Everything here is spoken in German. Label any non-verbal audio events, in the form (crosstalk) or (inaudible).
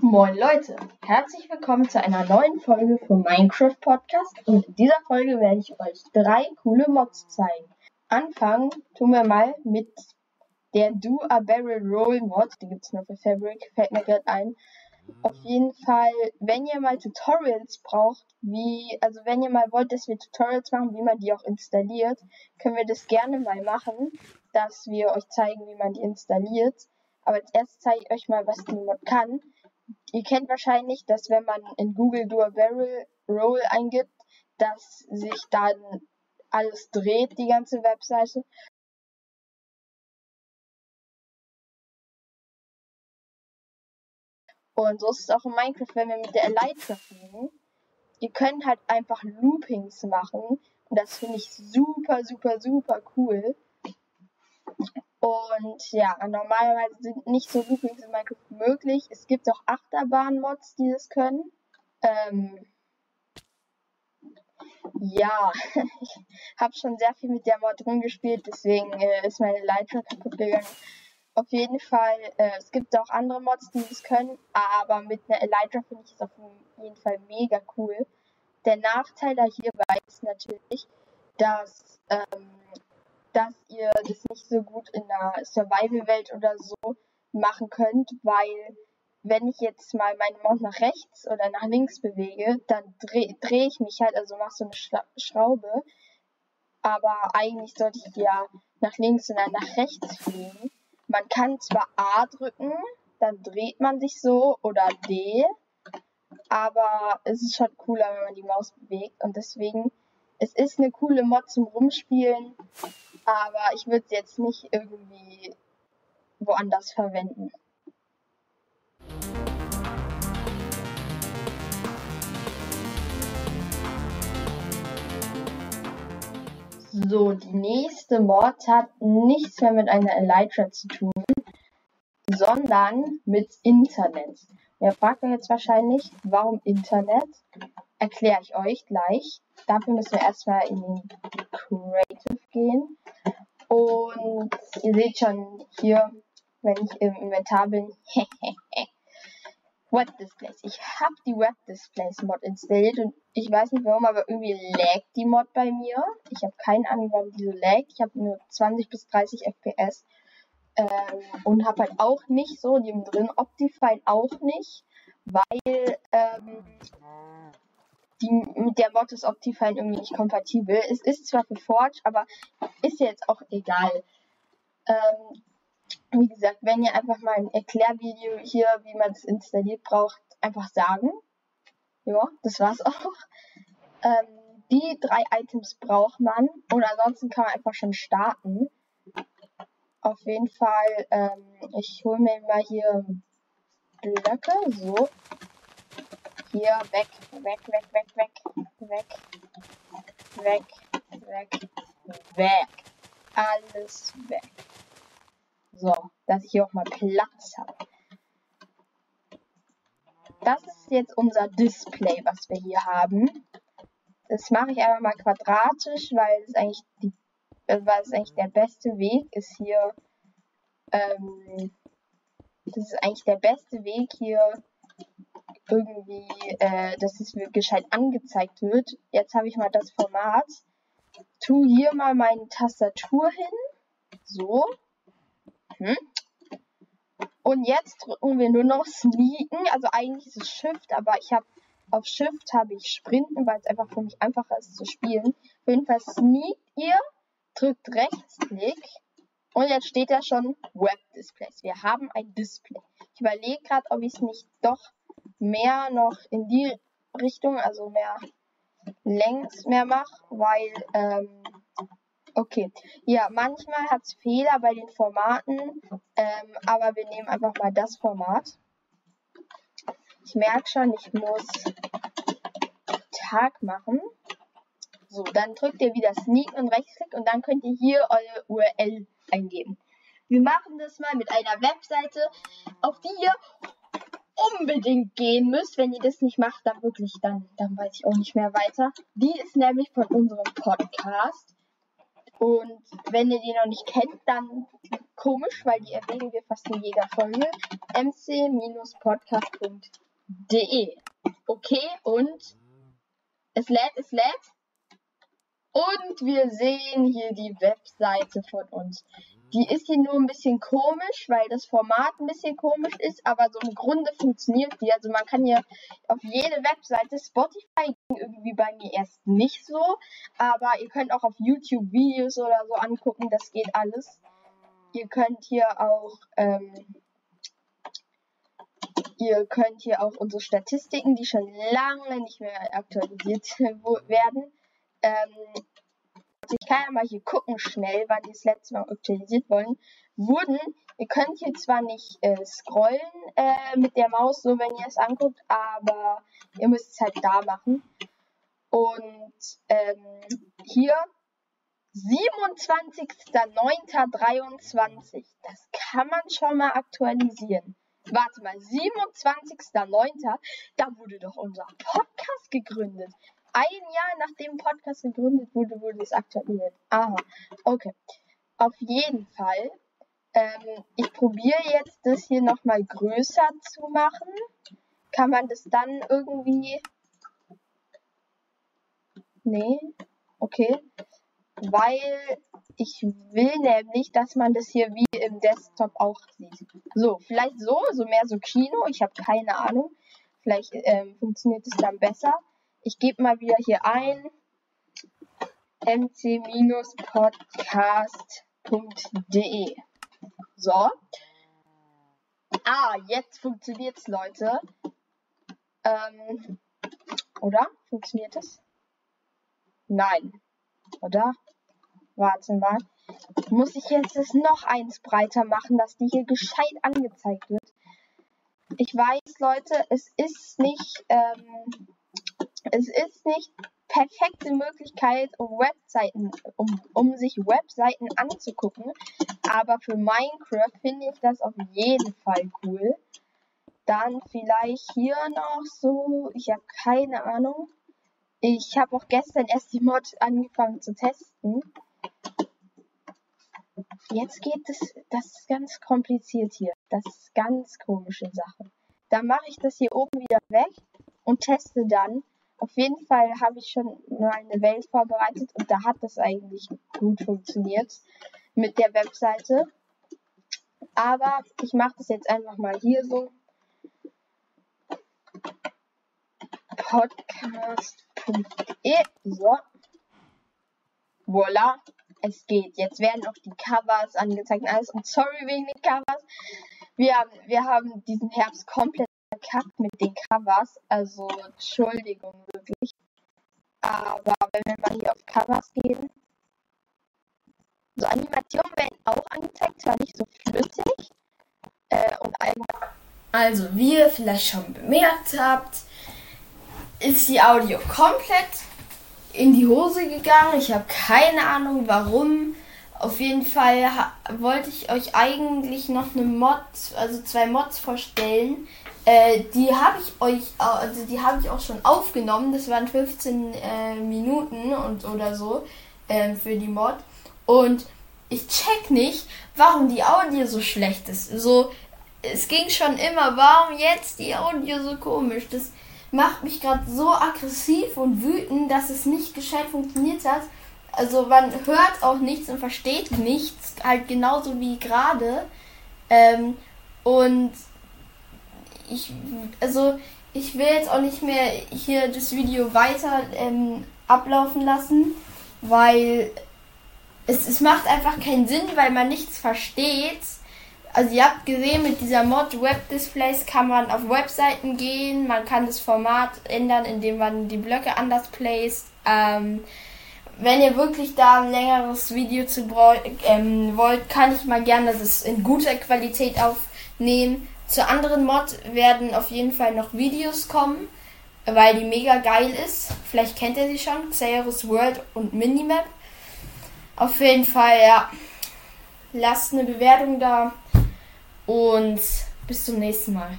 Moin Leute, herzlich willkommen zu einer neuen Folge vom Minecraft Podcast und in dieser Folge werde ich euch drei coole Mods zeigen. Anfangen tun wir mal mit der Do a Barrel Roll Mod, die gibt es nur für Fabric, fällt mir gerade ein. Auf jeden Fall, wenn ihr mal Tutorials braucht, wie, also wenn ihr mal wollt, dass wir Tutorials machen, wie man die auch installiert, können wir das gerne mal machen, dass wir euch zeigen, wie man die installiert. Aber als erstes zeige ich euch mal, was die Mod kann. Ihr kennt wahrscheinlich, dass wenn man in Google Do a Barrel Roll eingibt, dass sich dann alles dreht, die ganze Webseite. Und so ist es auch in Minecraft, wenn wir mit der Elytra fliegen. Ihr könnt halt einfach Loopings machen. Und das finde ich super, super, super cool. Und ja, normalerweise sind nicht so Loopings in Minecraft möglich. Es gibt auch Achterbahn-Mods, die das können. Ähm, ja, (laughs) ich habe schon sehr viel mit der Mod rumgespielt, deswegen äh, ist meine Leiter kaputt gegangen. Auf jeden Fall, äh, es gibt auch andere Mods, die das können, aber mit einer Elytra finde ich es auf jeden Fall mega cool. Der Nachteil da hierbei ist natürlich, dass, ähm, dass ihr das nicht so gut in der Survival-Welt oder so machen könnt, weil wenn ich jetzt mal meine Maus nach rechts oder nach links bewege, dann drehe dreh ich mich halt, also mache so eine Schla Schraube. Aber eigentlich sollte ich ja nach links und dann nach rechts fliegen. Man kann zwar A drücken, dann dreht man sich so oder D, aber es ist schon cooler, wenn man die Maus bewegt und deswegen, es ist eine coole Mod zum Rumspielen, aber ich würde sie jetzt nicht irgendwie woanders verwenden. So, die nächste Mod hat nichts mehr mit einer Elytra zu tun, sondern mit Internet. Ihr fragt euch jetzt wahrscheinlich, warum Internet? Erkläre ich euch gleich. Dafür müssen wir erstmal in den Creative gehen. Und ihr seht schon hier, wenn ich im Inventar bin, (laughs) Web Displays. Ich habe die Web Displays Mod installiert und ich weiß nicht warum, aber irgendwie laggt die Mod bei mir. Ich habe keine Ahnung, warum die so laggt. Ich habe nur 20 bis 30 FPS ähm, und habe halt auch nicht so die drin Optifine auch nicht, weil ähm, die mit der ist Optifine irgendwie nicht kompatibel. Es ist zwar für Forge, aber ist jetzt auch egal. Ähm, wie gesagt, wenn ihr einfach mal ein Erklärvideo hier, wie man es installiert braucht, einfach sagen. Ja, das war's auch. Ähm, die drei Items braucht man und ansonsten kann man einfach schon starten. Auf jeden Fall, ähm, ich hole mir mal hier Blöcke, so. Hier, weg, weg, weg, weg, weg, weg, weg, weg, weg. Alles weg. So, dass ich hier auch mal Platz habe. Das ist jetzt unser Display, was wir hier haben. Das mache ich einfach mal quadratisch, weil es eigentlich eigentlich der beste Weg ist hier. Ähm, das ist eigentlich der beste Weg hier irgendwie, äh, dass es gescheit angezeigt wird. Jetzt habe ich mal das Format. Tu hier mal meine Tastatur hin. So. Hm? Und jetzt drücken wir nur noch Sneaken. Also eigentlich ist es Shift, aber ich habe auf Shift habe ich Sprinten, weil es einfach für mich einfacher ist zu spielen. Auf jeden Fall sneakt ihr, drückt Rechtsklick und jetzt steht da schon Web Displays. Wir haben ein Display. Ich überlege gerade, ob ich es nicht doch mehr noch in die Richtung, also mehr längs mehr mache, weil ähm, Okay, ja, manchmal hat es Fehler bei den Formaten, ähm, aber wir nehmen einfach mal das Format. Ich merke schon, ich muss Tag machen. So, dann drückt ihr wieder Sneak und Rechtsklick und dann könnt ihr hier eure URL eingeben. Wir machen das mal mit einer Webseite, auf die ihr unbedingt gehen müsst. Wenn ihr das nicht macht, dann wirklich, dann, dann weiß ich auch nicht mehr weiter. Die ist nämlich von unserem Podcast. Und wenn ihr die noch nicht kennt, dann komisch, weil die erwähnen wir fast in jeder Folge. mc-podcast.de. Okay, und es lädt, es lädt. Und wir sehen hier die Webseite von uns. Die ist hier nur ein bisschen komisch, weil das Format ein bisschen komisch ist, aber so im Grunde funktioniert die. Also man kann hier auf jede Webseite, Spotify ging irgendwie bei mir erst nicht so, aber ihr könnt auch auf YouTube Videos oder so angucken, das geht alles. Ihr könnt hier auch, ähm, ihr könnt hier auch unsere Statistiken, die schon lange nicht mehr aktualisiert (laughs) werden, ähm, ich kann ja mal hier gucken schnell, weil die das letzte Mal aktualisiert wollen, wurden. Ihr könnt hier zwar nicht äh, scrollen äh, mit der Maus, so wenn ihr es anguckt, aber ihr müsst es halt da machen. Und ähm, hier 27.09.23. Das kann man schon mal aktualisieren. Warte mal, 27.09. Da wurde doch unser Podcast gegründet ein Jahr nachdem Podcast gegründet wurde, wurde es aktualisiert. Aha, okay. Auf jeden Fall. Ähm, ich probiere jetzt das hier nochmal größer zu machen. Kann man das dann irgendwie... Nee, okay. Weil ich will nämlich, dass man das hier wie im Desktop auch sieht. So, vielleicht so, so mehr so Kino. Ich habe keine Ahnung. Vielleicht ähm, funktioniert es dann besser. Ich gebe mal wieder hier ein mc-podcast.de. So. Ah, jetzt funktioniert's, Leute. Ähm, oder? Funktioniert es? Nein. Oder? Warte mal. Muss ich jetzt es noch eins breiter machen, dass die hier gescheit angezeigt wird? Ich weiß, Leute, es ist nicht, ähm, es ist nicht perfekte Möglichkeit, um Webseiten, um, um sich Webseiten anzugucken. Aber für Minecraft finde ich das auf jeden Fall cool. Dann vielleicht hier noch so, ich habe keine Ahnung. Ich habe auch gestern erst die Mod angefangen zu testen. Jetzt geht es, das ist ganz kompliziert hier. Das ist ganz komische Sache. Dann mache ich das hier oben wieder weg und teste dann, auf jeden Fall habe ich schon mal eine Welt vorbereitet und da hat das eigentlich gut funktioniert mit der Webseite. Aber ich mache das jetzt einfach mal hier so. Podcast.de. So. Voila. Es geht. Jetzt werden auch die Covers angezeigt alles. Und sorry wegen den Covers. Wir haben, wir haben diesen Herbst komplett verkackt mit den Covers. Also, Entschuldigung, wirklich. Aber wenn wir mal hier auf Covers gehen, so Animationen werden auch angezeigt, zwar nicht so flüssig. Äh, und also, wie ihr vielleicht schon bemerkt habt, ist die Audio komplett in die Hose gegangen. Ich habe keine Ahnung warum. Auf jeden Fall wollte ich euch eigentlich noch eine Mod, also zwei Mods vorstellen, äh, die habe ich euch, also die habe ich auch schon aufgenommen. Das waren 15 äh, Minuten und oder so äh, für die Mod. Und ich check nicht, warum die Audio so schlecht ist. So, es ging schon immer, warum jetzt die Audio so komisch? Das macht mich gerade so aggressiv und wütend, dass es nicht gescheit funktioniert hat. Also man hört auch nichts und versteht nichts, halt genauso wie gerade. Ähm, und ich, also ich will jetzt auch nicht mehr hier das Video weiter ähm, ablaufen lassen, weil es, es macht einfach keinen Sinn, weil man nichts versteht. Also ihr habt gesehen, mit dieser Mod Web Displays kann man auf Webseiten gehen, man kann das Format ändern, indem man die Blöcke anders placed. Ähm, wenn ihr wirklich da ein längeres Video zu ähm, wollt, kann ich mal gerne das in guter Qualität aufnehmen. Zur anderen Mod werden auf jeden Fall noch Videos kommen, weil die mega geil ist. Vielleicht kennt ihr sie schon, Xeris World und Minimap. Auf jeden Fall, ja. Lasst eine Bewertung da und bis zum nächsten Mal.